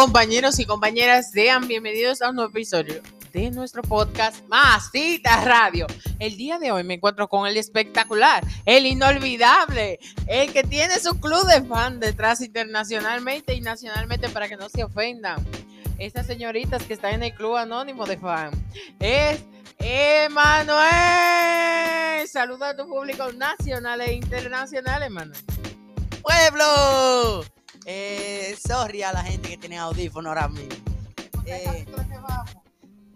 Compañeros y compañeras, sean bienvenidos a un nuevo episodio de nuestro podcast Masita Radio. El día de hoy me encuentro con el espectacular, el inolvidable, el que tiene su club de fan detrás internacionalmente y nacionalmente para que no se ofendan. Estas señoritas que están en el club anónimo de fan es Emanuel. Saluda a tu público nacional e internacional, Emanuel. pueblo. Eh, sorry a la gente que tiene audífono ahora mismo. Eh,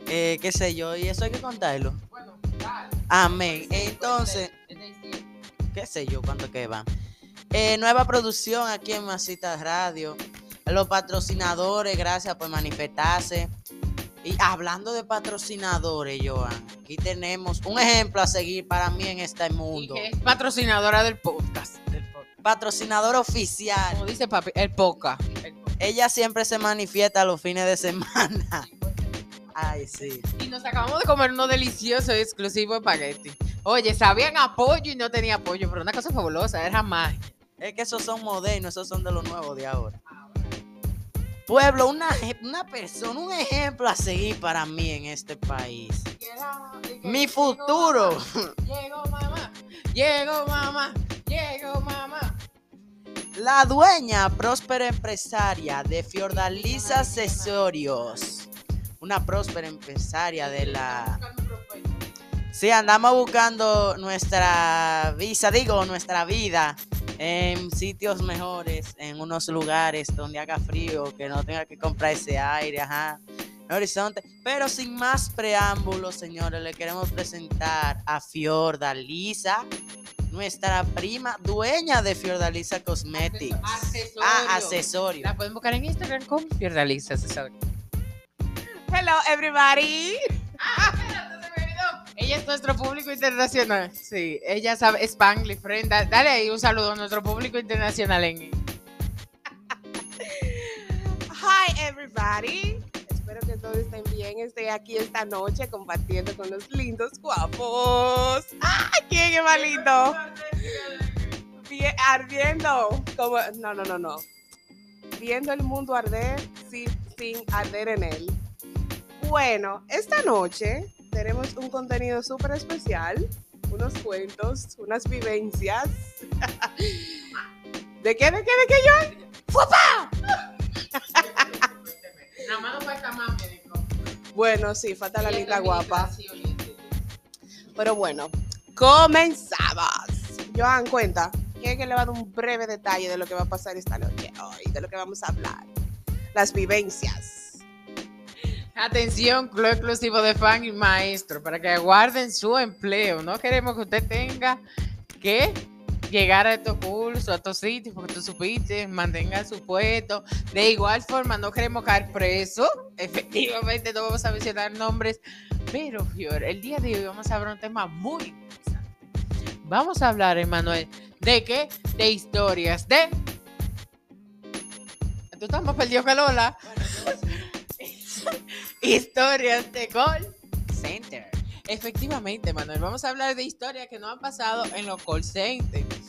eh, qué sé yo, y eso hay que contarlo. Amén. Entonces, qué sé yo, cuánto que van. Eh, nueva producción aquí en Masita Radio. Los patrocinadores, gracias por manifestarse. Y hablando de patrocinadores, Joan, aquí tenemos un ejemplo a seguir para mí en este Y mundo. que es patrocinadora del podcast. Patrocinador oficial. Como dice papi, el poca. el poca. Ella siempre se manifiesta los fines de semana. Ay, sí. Y nos acabamos de comer uno delicioso y exclusivo espagueti. Oye, sabían a pollo y no tenía pollo, pero una cosa fabulosa, era magia. Es que esos son modernos, esos son de los nuevos de ahora. Pueblo, una, una persona, un ejemplo a seguir para mí en este país. Mi futuro. Llegó mamá, llegó mamá, llegó mamá. La dueña, próspera empresaria de Fiordaliza Accesorios. Una próspera empresaria de la... Sí, andamos buscando nuestra visa, digo, nuestra vida en sitios mejores, en unos lugares donde haga frío, que no tenga que comprar ese aire, ajá. Horizonte. Pero sin más preámbulos, señores, le queremos presentar a Fiordalisa, nuestra prima dueña de Fiordalisa Cosmetics. Accesorios. Ah, accesorios. La pueden buscar en Instagram como Fiordalisa, se sabe. Hello, everybody. Ella es nuestro público internacional. Sí, ella sabe Spanglish, friend. Da- Dale ahí un saludo a nuestro público internacional en Hi everybody. Espero que todos estén bien. Estoy aquí esta noche compartiendo con los lindos guapos. ¡Ay, quién es más lindo! Bien- ardiendo. No, no, no, no. Viendo el mundo arder sin, sin arder en él. Bueno, esta noche tenemos un contenido súper especial. Unos cuentos, unas vivencias. ¿De qué, de qué, de qué yo? ¡Fupa! Nada más no falta más, médico. Bueno, sí, falta la linda guapa. Pero bueno, comenzamos. Joan, cuenta. ¿Quién es que le va a dar un breve detalle de lo que va a pasar esta noche hoy? De lo que vamos a hablar. Las vivencias. Atención, club exclusivo de fan y maestro, para que guarden su empleo. No queremos que usted tenga que llegar a estos cursos, a estos sitios, porque tú supiste, mantenga su puesto. De igual forma, no queremos caer preso. Efectivamente, no vamos a mencionar nombres. Pero, Fior, el día de hoy vamos a hablar un tema muy interesante. Vamos a hablar, Emanuel, ¿de qué? De historias de... Tú estás más perdido que Lola. Historias de call center. Efectivamente, Manuel, vamos a hablar de historias que nos han pasado en los call centers.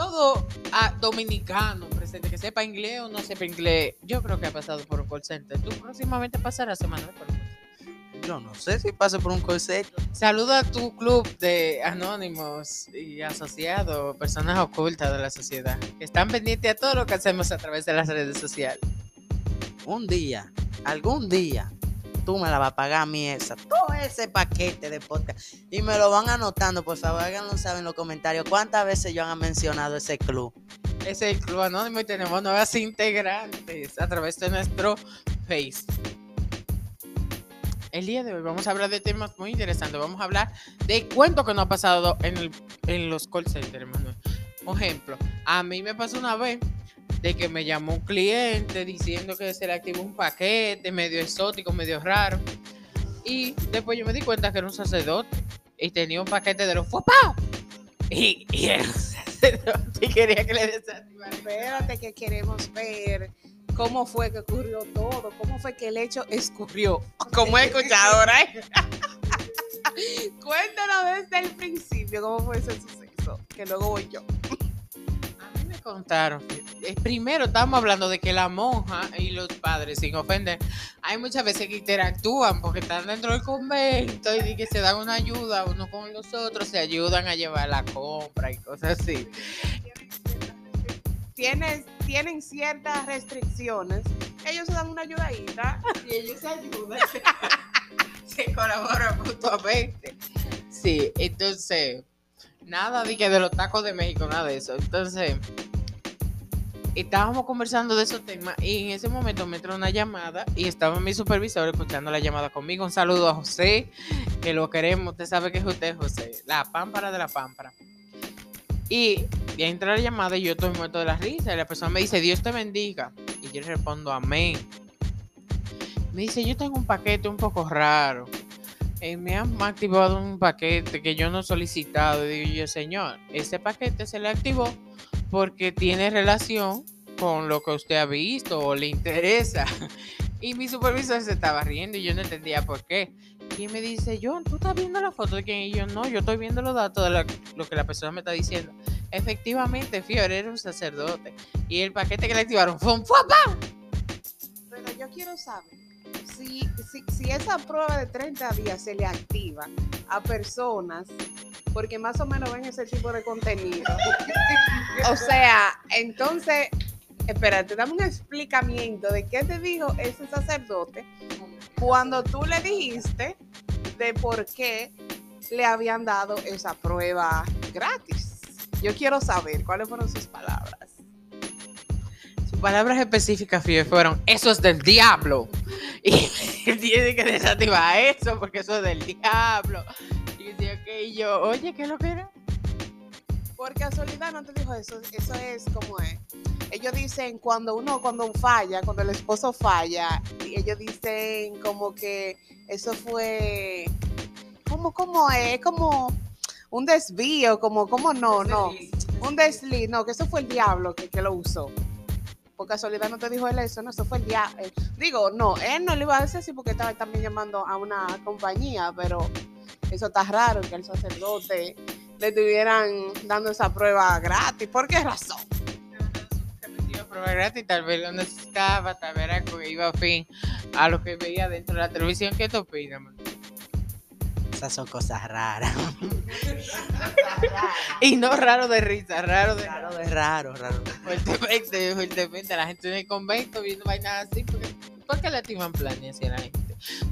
Todo ah, dominicano presente, que sepa inglés o no sepa inglés, yo creo que ha pasado por un call center. Tú próximamente pasarás, call center. Yo no sé si pase por un corset. Saluda a tu club de anónimos y asociados, personas ocultas de la sociedad, que están pendientes a todo lo que hacemos a través de las redes sociales. Un día, algún día, tú me la vas a pagar a mí esa, todo ese paquete de podcast. Y me lo van anotando, por favor, háganlo saber en los comentarios cuántas veces yo han mencionado ese club. Ese Club Anónimo y tenemos nuevas integrantes a través de nuestro Facebook. El día de hoy vamos a hablar de temas muy interesantes. Vamos a hablar de cuentos que nos ha pasado en, el- en los call centers, Manuel. Por ejemplo, a mí me pasó una vez de que me llamó un cliente diciendo que se le activó un paquete medio exótico, medio raro. Y después yo me di cuenta que era un sacerdote y tenía un paquete de los ¡Fopao! Y, y era un sacerdote y quería que le desactivara. Espérate que queremos ver cómo fue que ocurrió todo, cómo fue que el hecho escurrió, como he escuchado ahora. ¿eh? Cuéntanos desde el principio cómo fue ese suceso, que luego voy yo. A mí me contaron. Eh, Primero estamos hablando de que la monja y los padres, sin ofender, hay muchas veces que interactúan porque están dentro del convento y que se dan una ayuda uno con los otros, se ayudan a llevar la compra y cosas así. Tienes, tienen ciertas restricciones. Ellos se dan una ayudadita. Y ellos se ayudan. se colaboran mutuamente. Sí, entonces, nada de que de los tacos de México, nada de eso. Entonces, estábamos conversando de esos temas y en ese momento me entró una llamada y estaba mi supervisor escuchando la llamada conmigo. Un saludo a José, que lo queremos. Usted sabe que es usted, José. La pámpara de la pámpara. Y, entra la llamada y yo estoy muerto de la risa. Y la persona me dice, Dios te bendiga. Y yo le respondo, amén. Me dice, yo tengo un paquete un poco raro. Eh, me han activado un paquete que yo no he solicitado. Y digo yo, señor, ese paquete se le activó porque tiene relación con lo que usted ha visto o le interesa. Y mi supervisor se estaba riendo y yo no entendía por qué. Y me dice, John, ¿tú estás viendo la foto de quién? Y yo, no, yo estoy viendo los datos de lo que la persona me está diciendo. Efectivamente, Fiore era un sacerdote. Y el paquete que le activaron fue un ¡Fua! Pero yo quiero saber si, si esa prueba de 30 días se le activa a personas porque más o menos ven ese tipo de contenido. o sea, entonces, espérate, dame un explicamiento de qué te dijo ese sacerdote cuando tú le dijiste de por qué le habían dado esa prueba gratis. Yo quiero saber cuáles fueron sus palabras. Sus palabras específicas fueron, eso es del diablo. Y tiene que desactivar eso porque eso es del diablo. Yo ok, y yo, oye, ¿qué es lo que era? Por casualidad no te dijo eso, eso es como es. Ellos dicen cuando uno, cuando falla, cuando el esposo falla, y ellos dicen como que eso fue, como, como es, como un desvío, como, como no, no, un desliz, no, que eso fue el diablo que, que lo usó. Por casualidad no te dijo él eso, no, eso fue el diablo. Digo, no, él no le iba a decir así porque estaba también llamando a una compañía, pero eso está raro que el sacerdote le estuvieran dando esa prueba gratis. ¿Por qué razón? Iba a probar gratis, tal vez lo necesitaba, tal vez era que iba a fin a lo que veía dentro de la televisión. ¿Qué te opinas? man? Esas son cosas raras. Y no raro de risa, raro de Raro de raro, raro. fuertemente, fuertemente. La gente en el convento viendo vainas así. porque- ¿Por qué le activan planes así a la gente?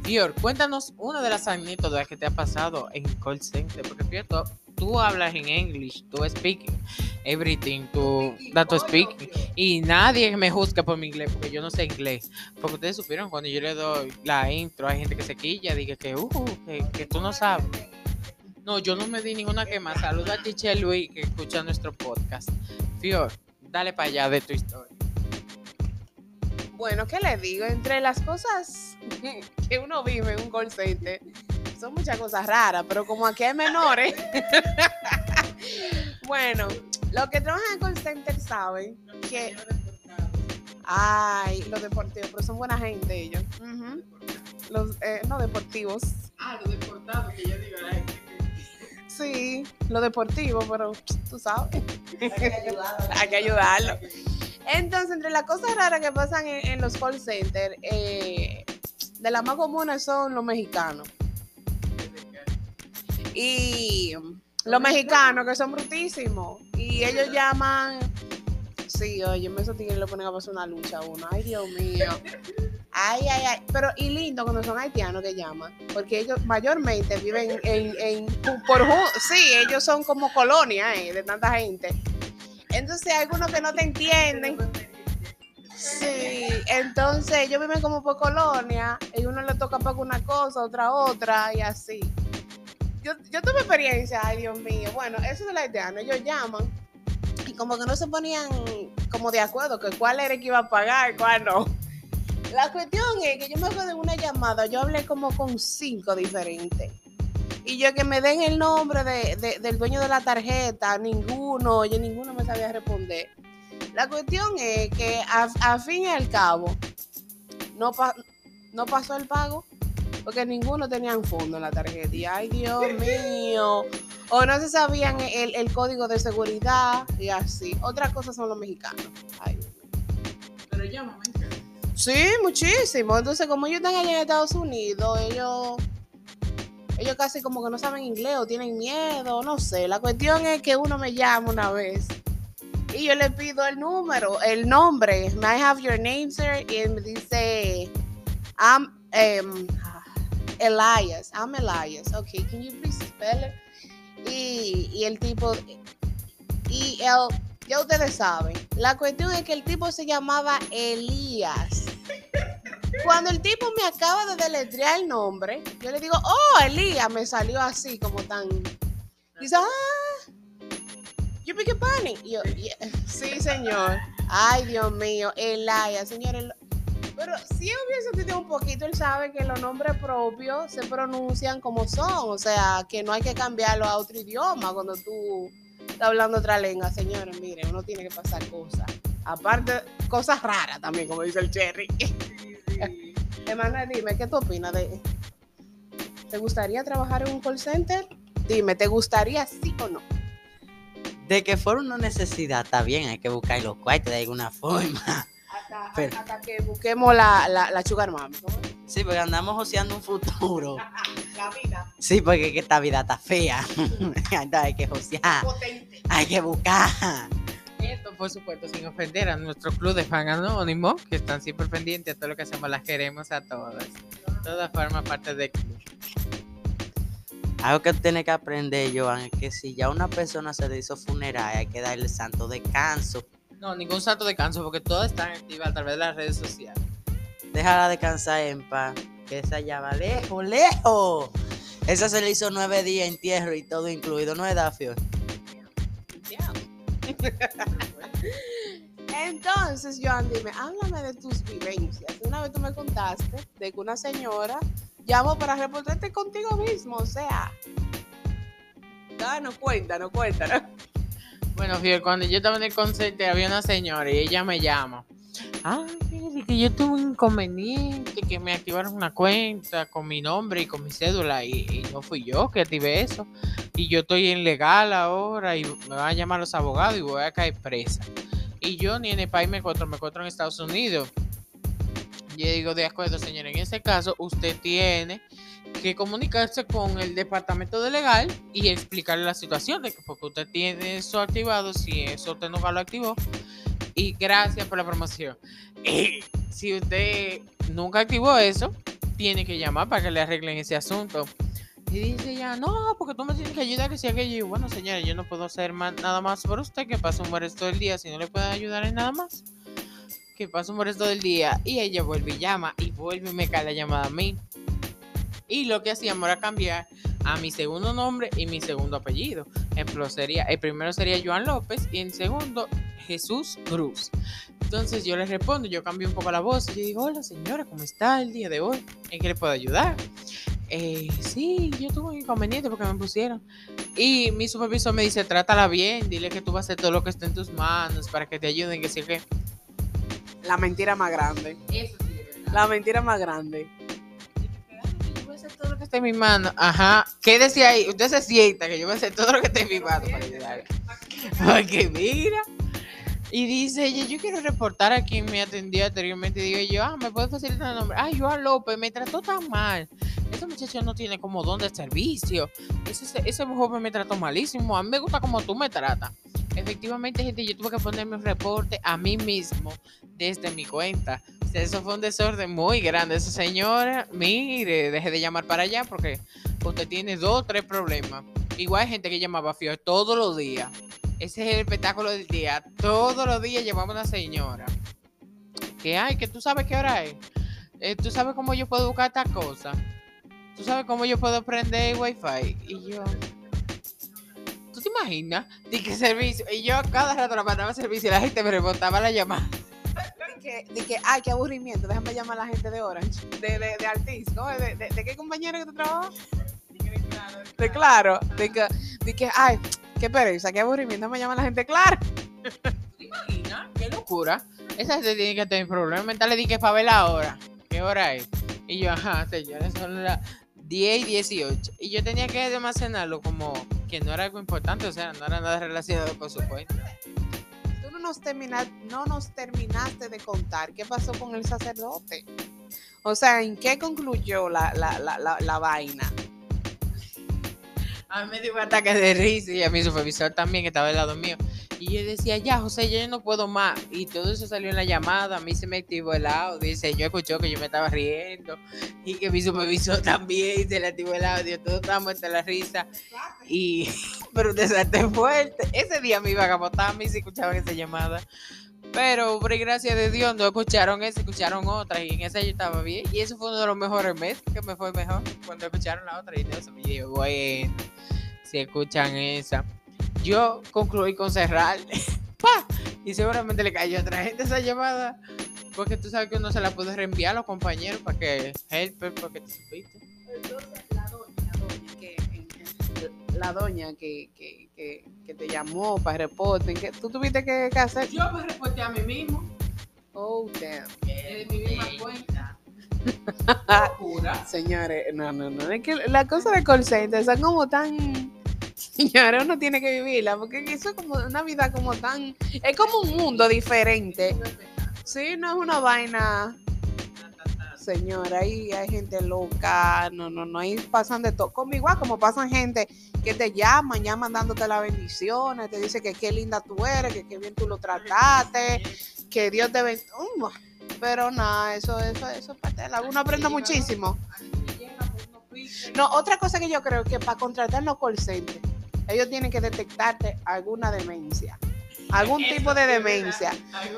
Fior, cuéntanos una de las anécdotas que te ha pasado en call center. Porque Fior, tú, hablas en English, tú speaking everything, tú da tu speaking. Y nadie me juzga por mi inglés, porque yo no sé inglés. Porque ustedes supieron, cuando yo le doy la intro, hay gente que se quilla, diga que, uh, que tú no sabes. No, yo no me di ninguna quema. Saluda a Tiche Luis que escucha nuestro podcast. Fior, dale para allá de tu historia. Bueno, ¿qué le digo? Entre las cosas que uno vive en un call center, son muchas cosas raras, pero como aquí hay menores. bueno, los que trabajan en call center saben que. Ay, los deportivos, pero son buena gente ellos. Los, eh, no deportivos. Ah, lo deportado que yo digo a la gente. Sí, lo deportivo, pero tú sabes. Hay que ayudarlo. Entonces, entre las cosas raras que pasan en, en los call centers, eh, de las más comunes son los mexicanos. Y los mexicanos que son brutísimos. Y ellos llaman. Sí, oye, esos tigres le ponen a pasar una lucha a uno. Ay, Dios mío. Ay, ay, ay. Pero, y lindo cuando son haitianos que llaman. Porque ellos mayormente viven en. en por, ju- sí, ellos son como colonia eh, de tanta gente. Entonces, hay algunos que no te entienden. Sí, entonces ellos viven como por colonia y uno le toca pagar una cosa, otra otra y así. Yo, yo tuve experiencia, ay Dios mío. Bueno, eso de la haitiana, ellos llaman y como que no se ponían como de acuerdo que cuál era el que iba a pagar, cuál no. La cuestión es que yo me acuerdo de una llamada, yo hablé como con cinco diferentes. Y yo que me den el nombre de, de- del dueño de la tarjeta, ninguno, yo ninguno me sabía responder. La cuestión es que a, a fin y al cabo no, pa- no pasó el pago porque ninguno tenía un fondo en la tarjeta. Y ay, Dios mío. O no se sabían el, el código de seguridad y así. Otra cosa son los mexicanos. Ay, Dios mío. Pero llámame. Sí, muchísimo. Entonces, como ellos están allá en Estados Unidos, ellos, ellos casi como que no saben inglés o tienen miedo, no sé. La cuestión es que uno me llama una vez y yo le pido el número, el nombre. May I have your name, sir? Y me dice, I'm um, Elias. I'm Elias. Okay, can you please spell it? Y, y el tipo, y él, ya ustedes saben, la cuestión es que el tipo se llamaba Elías. Cuando el tipo me acaba de deletrear el nombre, yo le digo, oh, Elías, me salió así, como tan. Dice, ah, you pick bunny. Y yo, "Yeah". sí, señor. Ay, Dios mío, Elias, señor. el- Pero si hubiese tenido un poquito, él sabe que los nombres propios se pronuncian como son. O sea, que no hay que cambiarlo a otro idioma cuando tú estás hablando otra lengua. Señores, miren, uno tiene que pasar cosas. Aparte, cosas raras también, como dice el Cherry. Hermana, dime, ¿qué tú opinas de... ¿Te gustaría trabajar en un call center? Dime, ¿te gustaría sí o no? De que fuera una necesidad, está bien, hay que buscar los cuartos de alguna forma. Hasta, Pero- hasta que busquemos la, la, la sugar. Sí, porque andamos joseando un futuro. La vida Sí, porque es que esta vida está fea. Entonces hay que josear, potente. hay que buscar. Esto, por supuesto, sin ofender a nuestro club de fan anónimo, que están siempre pendientes a todo lo que hacemos, las queremos a todas. Todas forman parte del club. Algo que tiene que aprender, Joan, es que si ya una persona se le hizo funeraria, hay que darle santo descanso. No, ningún santo descanso, porque todas están activas a través de las redes sociales. Déjala descansar en paz. Que esa ya va lejos, lejos. Esa se le hizo nueve días entierro y todo incluido, ¿no es Dafio? Entonces, Joan, dime, háblame de tus vivencias. Una vez tú me contaste de que una señora llamó para reportarte contigo mismo, o sea. No cuenta, no cuenta. Bueno, Fiel, cuando yo estaba en el concierto había una señora y ella me llama. Ay, que yo tuve un inconveniente, que me activaron una cuenta con mi nombre y con mi cédula y no fui yo que activé eso. Y yo estoy en legal ahora y me van a llamar los abogados y voy a caer presa. Y yo ni en el país me encuentro, me encuentro en Estados Unidos. Yo digo, de acuerdo, señora, en ese caso usted tiene que comunicarse con el departamento de legal y explicarle la situación de que porque usted tiene eso activado, si eso usted nunca lo activó. Y gracias por la promoción. Eh, si usted nunca activó eso, tiene que llamar para que le arreglen ese asunto. Y dice ya, no, porque tú me tienes que ayudar, que si aquello. Bueno, señora, yo no puedo hacer más, nada más por usted, que pase un resto del día, si no le pueden ayudar en nada más. Que pase un resto del día. Y ella vuelve y llama, y vuelve y me cae la llamada a mí. Y lo que hacíamos era cambiar a mi segundo nombre y mi segundo apellido. Ejemplo, sería, el primero sería Joan López y el segundo Jesús Cruz. Entonces yo le respondo, yo cambio un poco la voz y yo digo, hola señora, ¿cómo está el día de hoy? ¿En qué le puedo ayudar? "Eh, sí, yo tuve un inconveniente porque me pusieron. Y mi supervisor me dice, trátala bien, dile que tú vas a hacer todo lo que esté en tus manos para que te ayuden, que sí que... La mentira más grande. Eso sí, de verdad. La mentira más grande. Yo voy a hacer todo lo que esté en mi mano. Ajá. ¿Qué decía ahí? Usted se sienta que yo voy a hacer todo lo que esté en mi mano para ayudarle. Porque mira. Y dice ella, yo quiero reportar a quien me atendió anteriormente. Y digo yo, ah, ¿me puede facilitar el nombre? Ah, Joan López, me trató tan mal. Ese muchacho no tiene como don de servicio. Ese, ese joven me trató malísimo. A mí me gusta como tú me tratas. Efectivamente, gente, yo tuve que ponerme un reporte a mí mismo desde mi cuenta. Eso fue un desorden muy grande. Esa señora, mire, deje de llamar para allá porque usted tiene dos o tres problemas. Igual hay gente que llamaba Fio todos los días. Ese es el espectáculo del día. Todos los días llamaba una señora. Que hay, que tú sabes qué hora es. Eh, tú sabes cómo yo puedo buscar esta cosa. Tú sabes cómo yo puedo prender el wifi. Y yo. ¿tú te imaginas? Di que servicio. Y yo cada rato la mandaba a servicio y la gente me rebotaba la llamada. De que, de que, ay, qué aburrimiento, déjame llamar a la gente de Orange, de, de, de Altis, ¿no? ¿De, de, de qué compañero que tú trabajas? De claro, de que, de que, ay, qué pereza, qué aburrimiento, déjame llamar a la gente claro. ¿Te imaginas? Qué locura. Esa gente tiene que tener problemas mentales. Di que para ver la hora. ¿Qué hora es? Y yo, ajá, señores, son las 10 y 18. Y yo tenía que almacenarlo como que no era algo importante, o sea, no era nada relacionado con su cuenta. Tú no nos, termina- no nos terminaste de contar qué pasó con el sacerdote. O sea, ¿en qué concluyó la, la, la, la vaina? A mí me dio un ataque de risa y a mi supervisor también, que estaba al lado mío. Y yo decía, ya, José, yo no puedo más. Y todo eso salió en la llamada. A mí se me activó el audio. Dice, yo escuchó que yo me estaba riendo. Y que mi supervisor también se le activó el audio. Todos estábamos entre la risa. Y, pero un desastre fuerte. Ese día me iba a capotar a mí si escuchaban esa llamada. Pero, por gracia de Dios, no escucharon esa, escucharon otra. Y en esa yo estaba bien. Y eso fue uno de los mejores meses que me fue mejor. Cuando escucharon la otra. Y se me dijo, bueno, si escuchan esa. Yo concluí con cerrar. ¡Pa! Y seguramente le cayó a otra gente esa llamada. Porque tú sabes que uno se la puede reenviar a los compañeros para que help, para que te supiste. La doña que, que, que, que te llamó para reporte, que tú tuviste que, hacer. Yo me reporté a mí mismo. Oh, damn. De mi misma cuenta. Señores, no, no, no. Es que las cosas de call center son como tan. Señores, uno tiene que vivirla, porque eso es como una vida como tan. Es como un mundo diferente. Sí, no es una vaina. Señora, ahí hay gente loca, no, no, no, ahí pasan de todo. Como igual como pasan gente que te llaman, llaman dándote las bendiciones, te dice que qué linda tú eres, que qué bien tú lo trataste, que Dios te bendiga. Pero nada, eso, eso, eso es parte de la- Uno aprende muchísimo. No, otra cosa que yo creo que para contratar los call centers, ellos tienen que detectarte alguna demencia, algún tipo de demencia.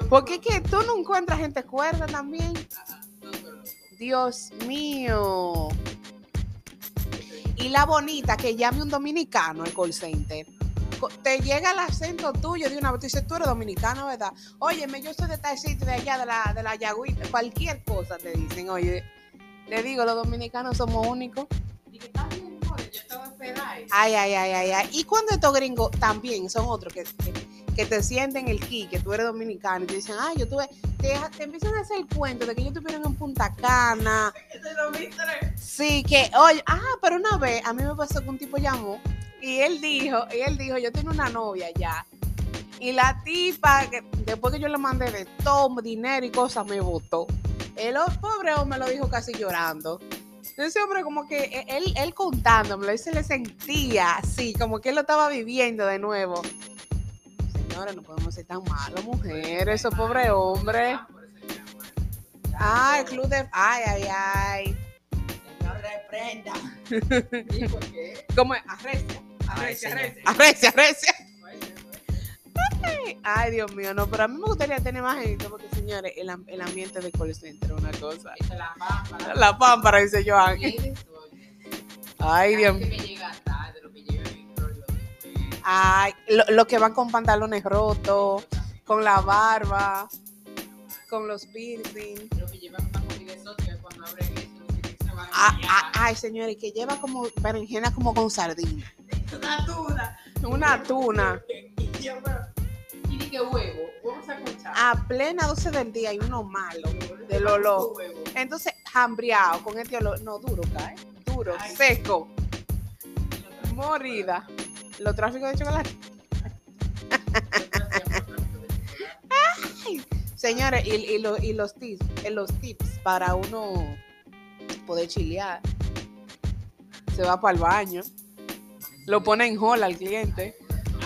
Porque es que tú no encuentras gente cuerda también. Dios mío. Y la bonita que llame un dominicano al call center. Te llega el acento tuyo de una vez. Tú dices, tú eres dominicano, ¿verdad? Óyeme, yo soy de tal sitio de allá, de la, de la Yagüita. Cualquier cosa te dicen. Oye, le digo, los dominicanos somos únicos. Ay, ay, ay, ay, ay. Y cuando estos gringos también son otros que, que, que te sienten el ki, que tú eres dominicano, y te dicen, ay, yo tuve, te, te empiezan a hacer el cuento de que ellos estuvieron en Punta Cana. Sí, que, oye, ah, pero una vez a mí me pasó que un tipo llamó y él dijo, y él dijo, yo tengo una novia ya. Y la tipa, que después que yo le mandé de todo, dinero y cosas, me votó. El pobre hombre lo dijo casi llorando. Ese hombre como que e- él, él contándomelo, él se le sentía así, como que él lo estaba viviendo de nuevo. No podemos ser tan malos, mujeres, esos pobre hombre. Ah, el club de... Ay, ay, ay. Señor, reprenda. ¿Cómo es? Arrecia. Arrecia, arrecia. Arrecia, arrecia. Ay, Dios mío, no, pero a mí me gustaría tener más gente porque, señores, el, el ambiente de call center es una cosa. La pámpara, dice Joan. Ay, Dios mío. Ay, lo, lo que van con pantalones rotos, con la barba, con los piercing. Ah, ah, ay, señores, que lleva como berenjena como con sardina. Una tuna. Una tuna. Y dije huevo. Vamos a escuchar. A plena 12 del día y uno malo del olor. Entonces, hambriado con este olor. No, duro, cae. Duro, Ay. seco. Morida. Los tráficos de chocolate. Señores, y, y lo- y los tips, eh, los tips para uno poder chilear. Se va para el baño. Lo pone en hold al cliente.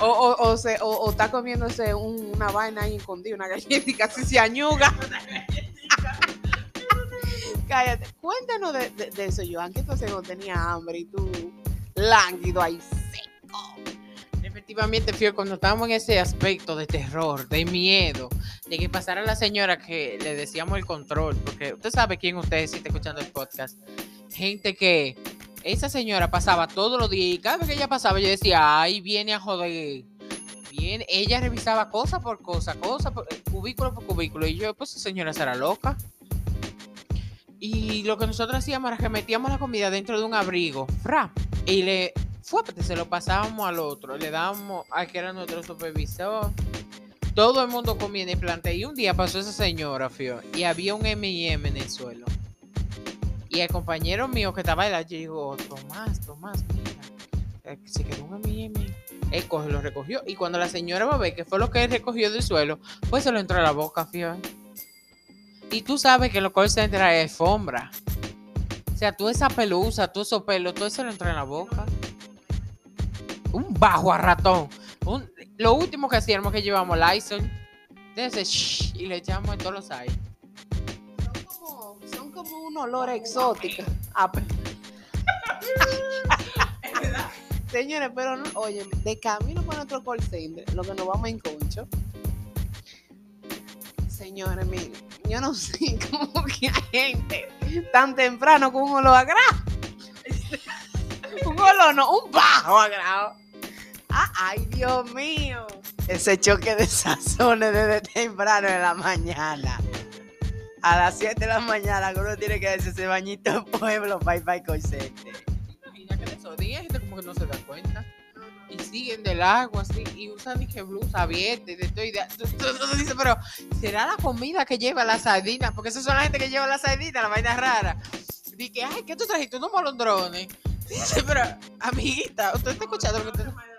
O, o, o, se, o, está comiéndose un- una vaina ahí escondida, una galleta y casi se añuga. Cállate. Cuéntanos de, de- de eso, Joan. ¿Qué tú cuando tenía hambre y tú lánguido ahí Efectivamente, cuando estábamos en ese aspecto de terror, de miedo, de que pasara la señora que le decíamos el control, porque usted sabe quién usted si está escuchando el podcast. Gente que esa señora pasaba todos los días y cada vez que ella pasaba yo decía, ay, viene a joder. Viene, ella revisaba cosa por cosa, cosa por eh, cubículo por cubículo. Y yo, pues esa señora será loca. Y lo que nosotros hacíamos era que metíamos la comida dentro de un abrigo, fra, y le fue, se lo pasábamos al otro, le dábamos al que era nuestro supervisor. Todo el mundo comía en el plante. Y un día pasó esa señora, fío, y había un M&M en el suelo. Y el compañero mío que estaba allá, yo digo, Tomás, Tomás, mira, eh, se quedó un M&M. Él coge, lo recogió. Y cuando la señora va a ver que fue lo que él recogió del suelo, pues se lo entró a la boca, fío. Y tú sabes que lo que se entra es alfombra. O sea, tú esa pelusa, tú esos pelos, todo eso lo entra en la boca. Un bajo a ratón. Un- lo último que hacíamos que llevamos Lysol. De ese shh, y le echamos en todos los aires. Son como, son como un olor exótico. Ah, pe- Señores, pero no, oye, de camino para nuestro call center, lo que nos vamos en concho. Señores, miren, yo no sé cómo que hay gente tan temprano con un olor a grado. un olor, no, un bajo a grado. Ay, Dios mío. Ese choque de sazones desde temprano en la mañana. A las 7 de la mañana uno tiene que darse ese bañito en pueblo para ir para el de esos días gente como que no se da cuenta. Y siguen del agua así y usan que blusa abierta y de todo. Y de, pero ¿será la comida que lleva la sardina? Porque esas son la gente que lleva la sardina, la vaina rara. Dice, ay, ¿qué tú trajiste? Unos molondrones. Dice, pero, amiguita, ¿usted está escuchando lo que usted...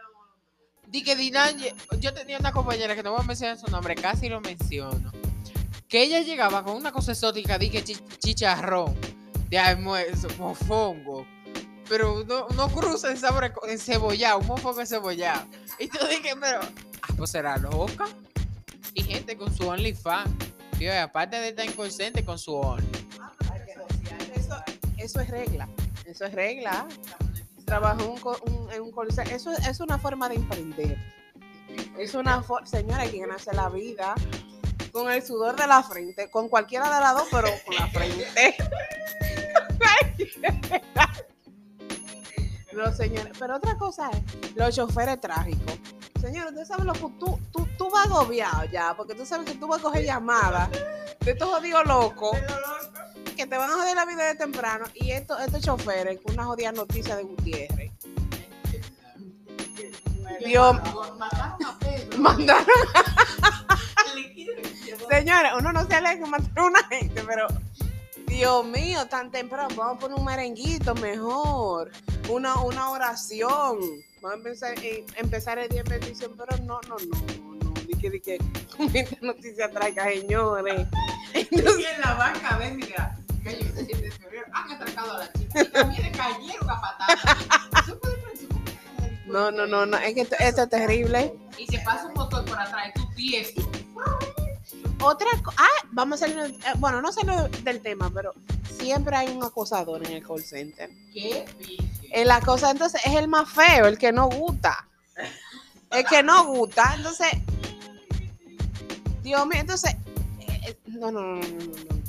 Dice que Dinan, yo tenía una compañera que no voy a mencionar su nombre, casi lo menciono. Que ella llegaba con una cosa exótica, dije chicharrón de almuerzo, mofongo. Pero uno, uno cruza en sabor en cebollado, un mofongo encebollado. Y tú dije, pero, ah, pues será loca. Y gente con su OnlyFans. Aparte de estar inconsciente con su Only. Eso, eso es regla. Eso es regla. Trabajo en un, un- un call. Eso es una forma de emprender. Es una forma, señora, hay que ganarse la vida con el sudor de la frente, con cualquiera de las dos, pero con la frente. No, señores, pero otra cosa es los choferes trágicos. Señores, ustedes saben lo que tú, tú, tú vas agobiado ya, porque tú sabes que tú vas a coger llamadas de estos jodidos locos te van a joder la vida de temprano y estos, estos choferes con una jodida noticia de Gutiérrez. Dios, mandaron. Señores, uno no se alegra que mataron a una gente, pero Dios mío, tan temprano, vamos a poner un merenguito mejor, una, una oración. Vamos a empezar, eh, empezar el día en bendición, pero no, no, no, no, di que, di que noticia traiga, señores. Y en la banca, ven, mira, que ellos se sienten superior. Han atracado a la chica. Y también le cayeron a patadas. Eso puede parecer un poco No, no, no, no, es que esto, esto es terrible. Y se pasa un motor por atrás y tú tieso. Otra cosa, ah, vamos a salir, eh, bueno, no salir del tema, pero siempre hay un acosador en el call center. Qué. El acosador entonces es el más feo, el que no gusta. El que no gusta, entonces, Dios mío, entonces, eh, eh, no, no, no, no, no, no.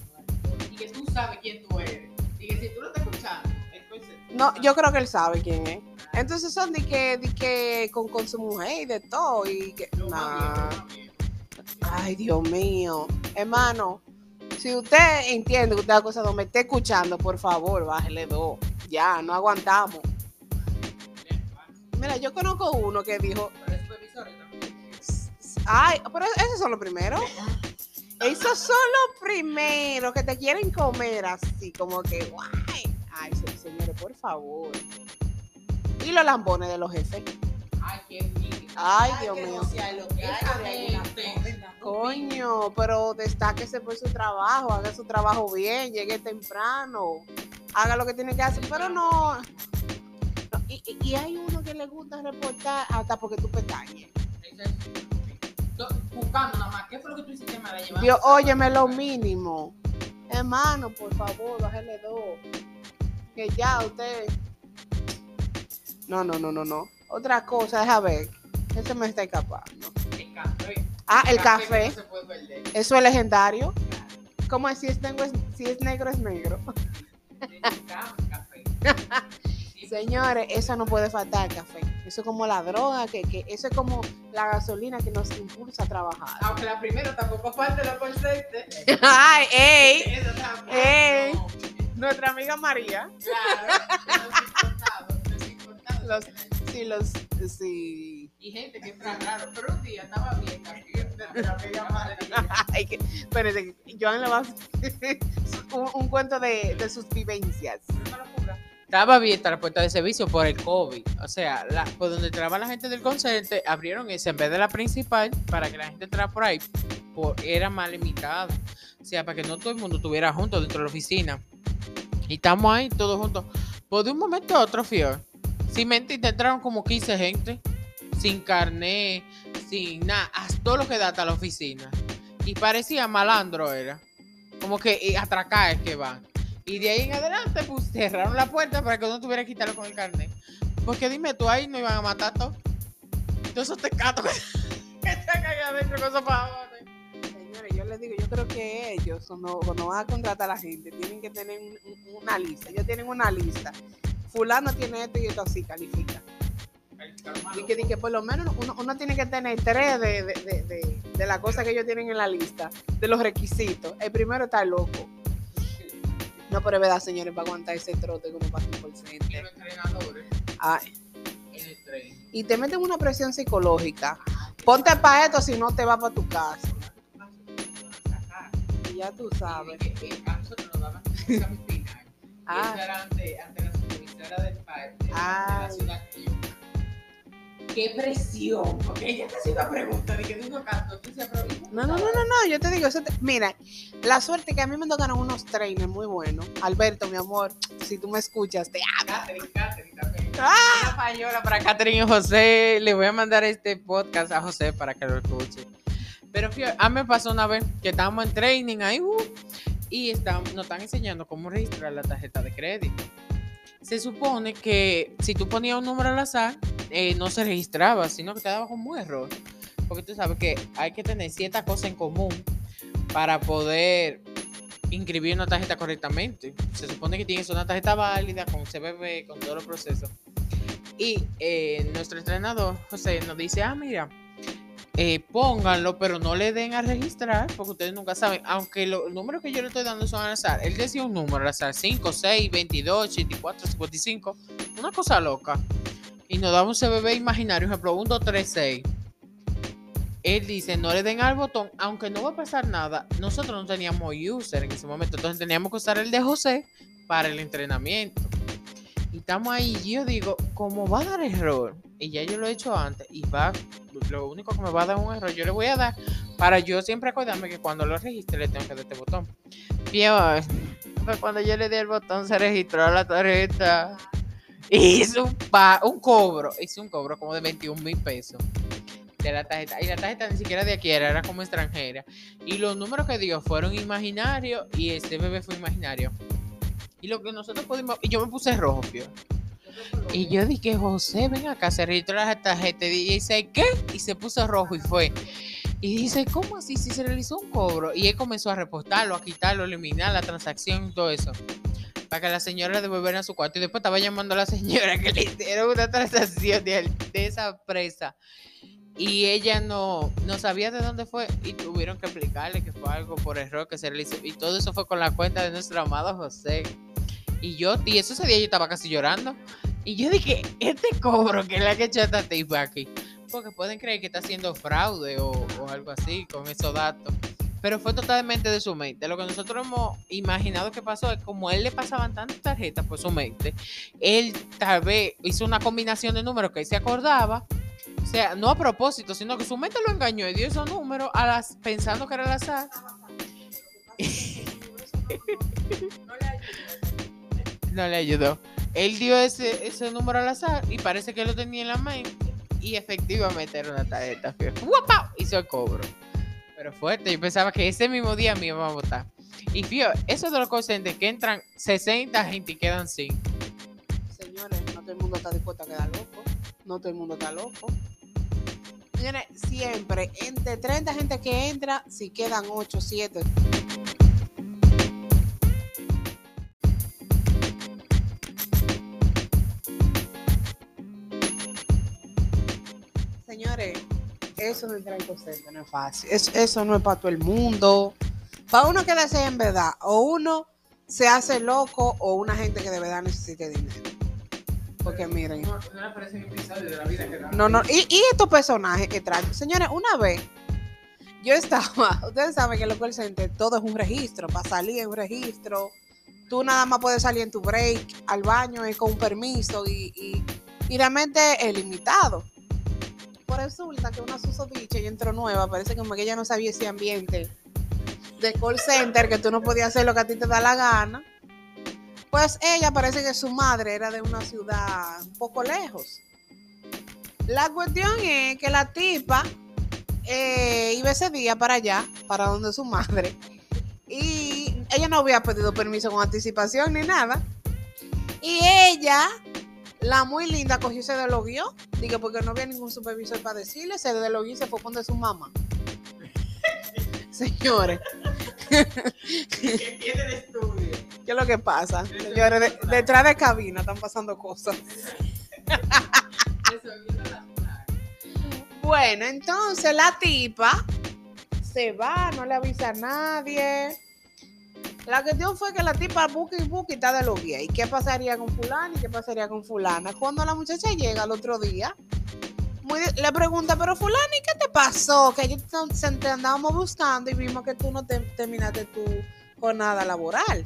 Y que tú sabes quién tú eres. Y que si tú lo estás escuchando, entonces. No, yo creo que él sabe quién es. Entonces son de que, de que con, con su mujer y de todo. Y que, nah. Ay, Dios mío. Hermano, si usted entiende que usted es acosador, me está escuchando, por favor, bájele dos. Ya, no aguantamos. Mira, yo conozco uno que dijo, ay, pero esos son los primeros. Esos son los primeros que te quieren comer así, como que, guay. Ay, se- señores, por favor. Y los lambones de los jefes. Ay, qué. Ay, Dios mío. Coño, pero destáquese por su trabajo, haga su trabajo bien, llegue temprano, haga lo que tiene que hacer, pero no. no, y, y- hay uno que le gusta reportar hasta porque tú pestañes. Buscando nada más. ¿Qué fue lo que tú hiciste para llevar? Dios, óyeme lo mínimo. Hermano, por favor, bájale dos. Que ya usted. No, no, no, no, no. Otra cosa, deja ver. Ese me está escapando. El café. Ah, el café. no. Eso es legendario. ¿Cómo es? Si es negro, es, si es negro, es negro. Café. Señores, eso no puede faltar café. Eso es como la droga, que, que eso es como la gasolina que nos impulsa a trabajar. Aunque la primera tampoco falta la consente. Ay, ey, Eso. Ey. nuestra amiga María. Claro. Los importados, los importados. Los, sí, los, sí. Y gente que está raro, pero un día estaba bien pero. Ay, que, espérate, que Joan le va a un, un cuento de, de sus vivencias. Estaba abierta la puerta de servicio por el COVID. O sea, por donde entraba la gente del concierto, abrieron esa en vez de la principal para que la gente entrara por ahí. Por, era más limitado. O sea, para que no todo el mundo estuviera junto dentro de la oficina. Y estamos ahí todos juntos. Pues de un momento a otro, Fior. Sin entraron como 15 gente. Sin carnet, sin nada. Hasta lo que data la oficina. Y parecía malandro era. Como que eh, atracar es que van. Y de ahí en adelante, pues cerraron la puerta para que uno tuviera que quitarlo con el carnet. Porque dime tú, ahí no iban a matar todo. Todos esos tecatos que, están ahí adentro con esos pavones. Señores, yo les digo, yo creo que ellos, cuando, cuando van a contratar a la gente, tienen que tener un- un- una lista. Ellos tienen una lista. Fulano tiene esto y esto así, califica. Y que, y por lo menos uno, uno tiene que tener tres de, de, de, de, de las cosas que ellos tienen en la lista, de los requisitos. El primero está loco. No, pero es verdad, señores, para aguantar ese trote uno pasa los entrenadores Ay, y te meten una presión psicológica. Ponte para esto si no te vas para tu casa. Y ya tú sabes. Un Ah. ante, ante la supervisora del parque de, Ah. la ciudad. Qué presión, porque ella te hacía una pregunta de que tú no canto, tú pero No, no, no, no, no, yo te digo, eso te- mira, la suerte que a mí me tocaron unos trainers muy buenos. Alberto, mi amor, si tú me escuchas, te amo. Catherine, Catherine también. ¡Ah! Una payola para Catherine y José. Le voy a mandar este podcast a José para que lo escuche. Pero fíjate, a mí me pasó una vez que estábamos en training ahí uh, y estábamos- nos están enseñando cómo registrar la tarjeta de crédito. Se supone que si tú ponías un número al azar, eh, no se registraba, sino que te daba como un error. Porque tú sabes que hay que tener ciertas cosas en común para poder inscribir una tarjeta correctamente. Se supone que tienes una tarjeta válida con CBB, con todos los procesos. Y eh, nuestro entrenador, José, nos dice, ah, mira, eh, pónganlo, pero no le den a registrar, porque ustedes nunca saben, aunque lo- los números que yo le estoy dando son al azar, él decía un número al azar, 5, 6, 22, 84, 55, una cosa loca. Y nos daba un CBB imaginario, ejemplo, 1, 2, 3, 6. Él dice, no le den al botón, aunque no va a pasar nada. Nosotros no teníamos user en ese momento, entonces teníamos que usar el de José para el entrenamiento. Estamos ahí, y yo digo, como va a dar error, y ya yo lo he hecho antes, y va, lo único que me va a dar un error, yo le voy a dar para yo siempre acordarme que cuando lo registre le tengo que dar este botón. Cuando yo le di el botón se registró la tarjeta. Y hizo un, un cobro, hizo un cobro como de 21 mil pesos de la tarjeta. Y la tarjeta ni siquiera de aquí era, era como extranjera. Y los números que dio fueron imaginarios y este bebé fue imaginario. Y lo que nosotros pudimos, y yo me puse rojo, pio. Y yo dije, José, ven acá, se registró la tarjeta. Y dice, ¿qué? Y se puso rojo y fue. Y dice, ¿cómo así? Si se realizó un cobro. Y él comenzó a reportarlo, a quitarlo, a eliminar la transacción y todo eso. Para que la señora devolviera su cuarto. Y después estaba llamando a la señora que le hicieron una transacción de esa presa. Y ella no, no sabía de dónde fue. Y tuvieron que explicarle que fue algo por error que se realizó. Y todo eso fue con la cuenta de nuestro amado José. Y yo, y eso ese día yo estaba casi llorando. Y yo dije, este cobro que le ha hecho esta tipa aquí. Porque pueden creer que está haciendo fraude o, o algo así con esos datos. Pero fue totalmente de su mente. Lo que nosotros hemos imaginado que pasó es como él le pasaban tantas tarjetas por su mente, él tal vez hizo una combinación de números que él se acordaba. O sea, no a propósito, sino que su mente lo engañó y dio esos números a las, pensando que era al azar. no le ayudó. Él dio ese, ese número al azar y parece que lo tenía en la mente. Y efectivamente era una tarjeta. fío. ¡Guapau! Hizo el cobro. Pero fuerte, yo pensaba que ese mismo día me iba a votar. Y fío, eso de los conscientes que entran 60 gente y quedan 5. Señores, no todo el mundo está dispuesto a quedar loco. No todo el mundo está loco. Señores, siempre, entre 30 gente que entra, si quedan 8, 7. Señores, eso de entrar en concepto no es fácil. Es, eso no es para todo el mundo. Para uno que le sea en verdad, o uno se hace loco, o una gente que de verdad necesite dinero. Porque miren. No, no le aparece un episodio de la vida que No, no. Y, y estos personajes que traen. Señores, una vez yo estaba, ustedes saben que en los call center todo es un registro. Para salir es un registro. Tú nada más puedes salir en tu break al baño es con un permiso y, y, y realmente es limitado. Por resulta que una susodicha y entró nueva, parece como que ella no sabía ese ambiente de call center, que tú no podías hacer lo que a ti te da la gana. Pues ella parece que su madre era de una ciudad un poco lejos. La cuestión es que la tipa eh, iba ese día para allá, para donde su madre, y ella no había pedido permiso con anticipación ni nada. Y ella, la muy linda, cogió y se deloguió. Dije, porque no había ningún supervisor para decirle, se deloguió y se fue con de su mamá. Señores, ¿Qué tiene el estudio? ¿Qué es lo que pasa? Señores, de- detrás de cabina están pasando cosas. Bueno, entonces la tipa se va, no le avisa a nadie. La cuestión fue que la tipa busca y busca y está de los ¿Y qué pasaría con fulana y qué pasaría con fulana? Cuando la muchacha llega al otro día, le pregunta, pero fulana, ¿y qué te pasó? Que yo te, te andábamos buscando y vimos que tú no te, terminaste tu jornada laboral.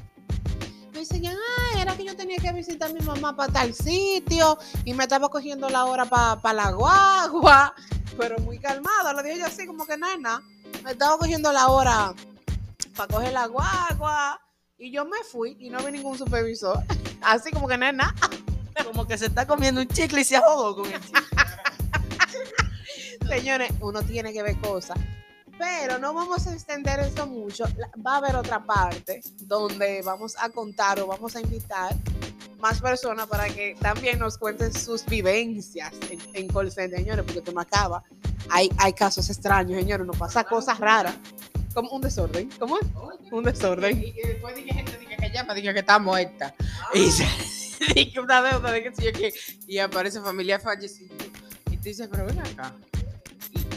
Dice, ah, era que yo tenía que visitar a mi mamá para tal sitio y me estaba cogiendo la hora para la guagua, pero muy calmada. Lo dije yo así, como que nada. Me estaba cogiendo la hora para coger la guagua y yo me fui y no vi ningún supervisor. Así como que nada. Como que se está comiendo un chicle y se ahogó con el chicle. Señores, uno tiene que ver cosas. Pero no vamos a extender esto mucho. Va a haber otra parte donde vamos a contar o vamos a invitar más personas para que también nos cuenten sus vivencias en, en call center, señores, porque esto no acaba. Hay, hay casos extraños, señores, nos pasa cosas raras. Como un desorden. ¿Cómo es? Un desorden. Y, después dije gente dije que llama, dije que está muerta. Y se dije una deuda de que y aparece familiar fallecido. Y tú dices, pero ven acá.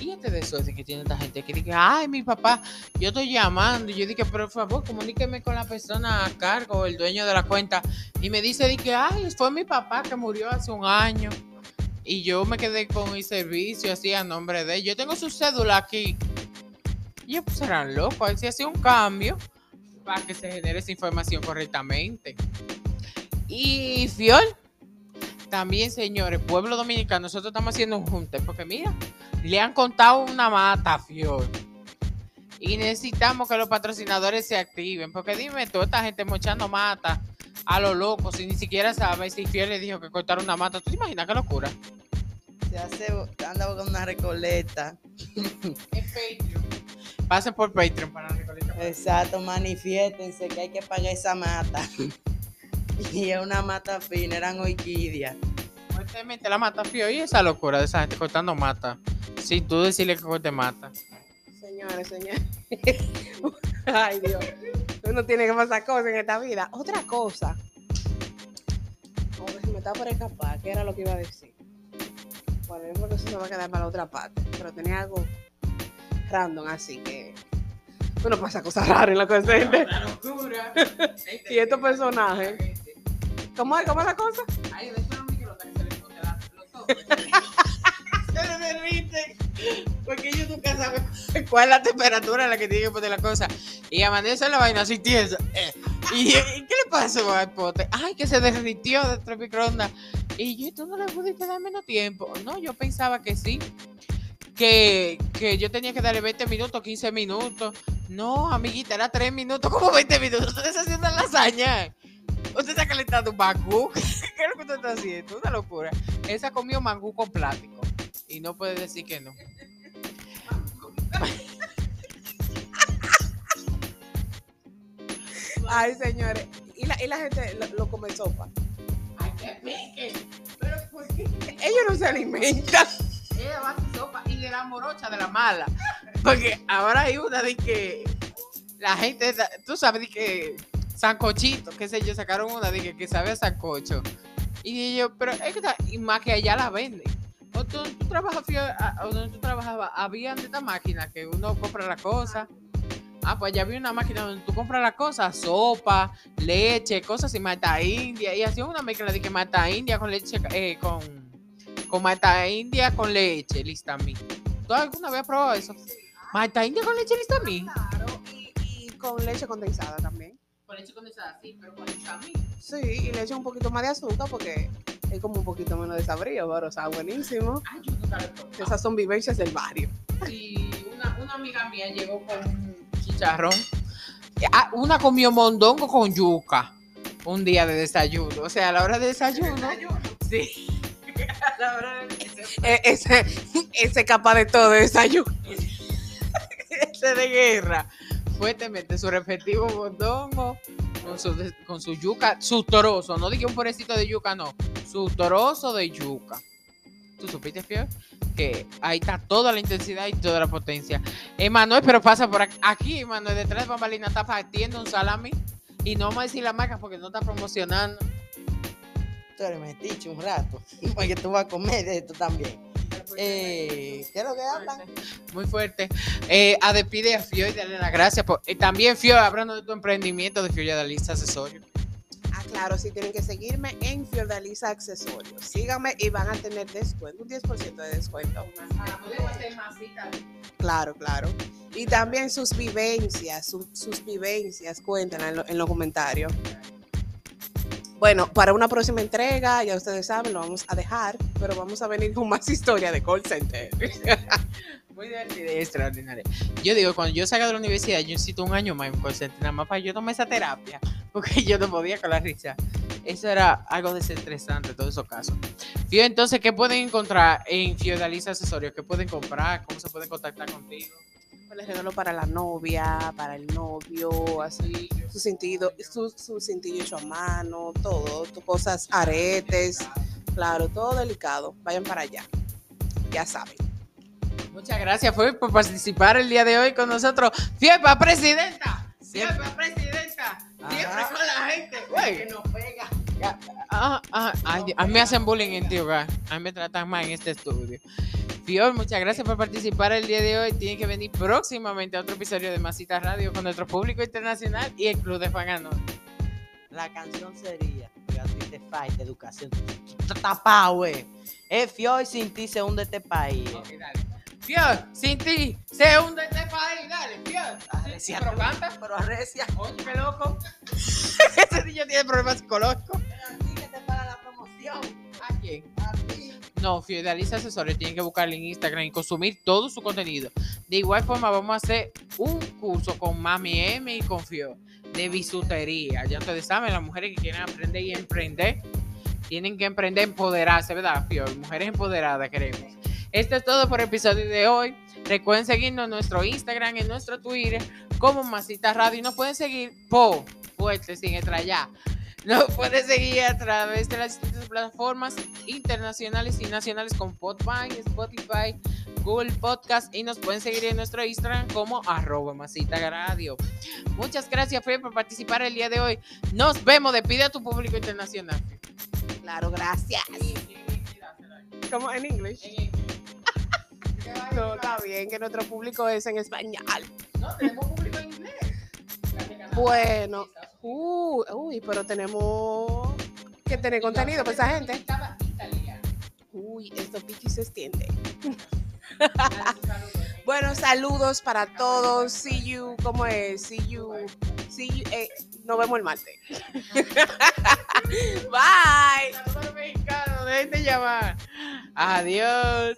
Y, y este desorden que tiene esta gente que dice, ay, mi papá, yo estoy llamando. Y yo dije, por favor, comuníqueme con la persona a cargo, el dueño de la cuenta. Y me dice, dije, ay, fue mi papá que murió hace un año. Y yo me quedé con el servicio así a nombre de él. Yo tengo su cédula aquí. Y ellos pues eran locos. Ver si hacía un cambio para que se genere esa información correctamente. Y Fiol, también señores, pueblo dominicano, nosotros estamos haciendo un junte, porque mira, le han contado una mata a Fiol. Y necesitamos que los patrocinadores se activen, porque dime, toda esta gente mochando mata a lo loco, si ni siquiera sabe si Fiol le dijo que cortaron una mata. ¿Tú te imaginas qué locura? Se hace, anda con una recoleta. Es Patreon. Pasen por Patreon para recolectar. Exacto, manifiéstense que hay que pagar esa mata. Y es una mata fina, eran orquídeas. Fuertemente la mata y esa locura de esa gente cortando mata. Sin tú decirle que corte mata. Señores, señores. Ay, Dios. Uno tiene que pasar cosas en esta vida. Otra cosa. Se me estaba por escapar. ¿Qué era lo que iba a decir? Bueno, yo creo que eso se va a quedar para la otra parte. Pero tenía algo random, así que. Uno pasa cosas raras en la cosa. gente. Y estos personajes. ¿Cómo es? ¿Cómo es la cosa? Ay, de hecho, no me quiero que se le ponga la-. Se. Porque ellos nunca saben cuál es la temperatura en la que tienen que poner la cosa. Y amanece la vaina así tiesa. Eh, ¿Y, y qué le pasó al pote? Ay, que se derritió dentro del microondas. Y yo, ¿tú no le pudiste dar menos tiempo? No, yo pensaba que sí. Que, que yo tenía que darle 20 minutos, 15 minutos. No, amiguita, era 3 minutos, como 20 minutos. Usted está haciendo lasaña. Usted está calentando un mangú. ¿Qué es lo que usted está haciendo? Una locura. Esa comió mangú con plástico. Y no puede decir que no. Ay, señores. Y la, y la gente lo, lo come sopa. ¡Ay, que pique! ¿Pero por qué? Ellos no se alimentan. Ella va a hacer sopa y de la morocha de la mala. Porque ahora hay una de que la gente, da- tú sabes, de que sancochito, qué sé yo, sacaron una de que, que sabe a sancocho. Y yo, pero es que está- y más que allá la venden. O tú, tú trabajas, a- o donde tú trabajabas, había de esta máquina que uno compra la cosa. Ah, pues ya había una máquina donde tú compras la cosa, sopa, leche, cosas y mata india. Y hacían una mezcla de que mata india con leche, eh, con, con mata india con leche, listamín. ¿Tú alguna vez has probado eso? Mata india con leche, listamín. Claro, y, y con leche condensada también. Con leche condensada, sí, pero con listamín. Sí, y le echo un poquito más de azúcar porque es como un poquito menos de sabrío, pero está buenísimo. Ay, yo nunca lo he probado. Esas son vivencias del barrio. Sí, una, una amiga mía llegó con un chicharrón. Ah, una comió mondongo con yuca un día de desayuno. O sea, a la hora de desayuno. Sí. A la hora de desayuno. E- ese, ese capaz de todo desayuno. Ese de guerra. Fuertemente su respectivo mondongo con su, con su yuca, su trozo. No dije un pobrecito de yuca, no. Su trozo de yuca. ¿Tú supiste, Fior? Que ahí está toda la intensidad y toda la potencia. Emanuel, pero pasa por aquí. Aquí, Emanuel, detrás de Bambalina está partiendo un salami. Y no vamos a decir la marca porque no está promocionando. Tú eres metiche un rato. Porque tú vas a comer de esto también. Eh, ¿Qué es lo que hablan? Muy fuerte. Eh, a despide a Fio y darle las gracias. Por, eh, también, Fio, hablando de tu emprendimiento de Fio y Adalisa Accesorio. Ah, claro, sí tienen que seguirme en Fiordaliza Accesorios. Síganme y van a tener descuento, un 10% de descuento. Claro, claro. Y también sus vivencias, su- sus vivencias, cuéntenla en, lo- en los comentarios. Bueno, para una próxima entrega, ya ustedes saben, lo vamos a dejar, pero vamos a venir con más historia de call center. Muy divertida y extraordinaria. Yo digo, cuando yo salga de la universidad, yo necesito un año más en call center, nada más para yo tomar esa terapia, porque yo no podía con la risa. Eso era algo desestresante, todos esos casos. Fío, entonces, ¿qué pueden encontrar en Fiodaliza Accesorios? ¿Qué pueden comprar? ¿Cómo se pueden contactar contigo? Les regalo para la novia, para el novio, así, su sentido, su, su cintillo hecho a mano, todo, cosas, aretes, claro, todo delicado. Vayan para allá. Ya saben. Muchas gracias, Fue, por participar el día de hoy con nosotros. ¡Fiepa presidenta! ¡Fiepa presidenta! Siempre con la gente. Güey. Ah, ah, ay, a mí me hacen bullying en ti hogar. A mí me tratan mal en este estudio. Fior, muchas gracias por participar el día de hoy. Tienen que venir próximamente a otro episodio de Masita Radio con nuestro público internacional y el Club de Anónimo. La canción sería de Fight, educación. Tapado, güey. Es fio y sin ti se hunde este país. Ok, dale. Fior, sin ti se hunde este país. Dale, Fior. Arrecia Pero canta. Pero arrecia. Oye, qué loco. Ese niño tiene problemas psicológicos. Así que te paga la promoción. ¿A quién? A. No, Fidelaliza Accesorios tienen que buscarle en Instagram y consumir todo su contenido. De igual forma, vamos a hacer un curso con Mami M y con Fio de bisutería. Ya ustedes saben, las mujeres que quieren aprender y emprender, tienen que emprender, empoderarse, ¿verdad, Fio? Mujeres empoderadas queremos. Esto es todo por el episodio de hoy. Recuerden seguirnos en nuestro Instagram, en nuestro Twitter, como Masita Radio. Y nos pueden seguir por fuerte, sin estrellar. Nos pueden seguir a través de las distintas plataformas internacionales y nacionales como Podvine, Spotify, Google Podcast y nos pueden seguir en nuestro Instagram como arroba masita radio. Muchas gracias, Fred, por participar el día de hoy. Nos vemos. Despide a tu público internacional. Claro, gracias. Como en inglés. No, está bien que nuestro público es en español. No, tenemos público en inglés. Bueno, uh, uy, pero tenemos que tener contenido para esa gente. Uy, esto pichi se extiende. Bueno, saludos para todos. See you, ¿cómo es? See you, see you. eh, nos vemos el martes. Bye. Saludos mexicanos, dejen de llamar. Adiós.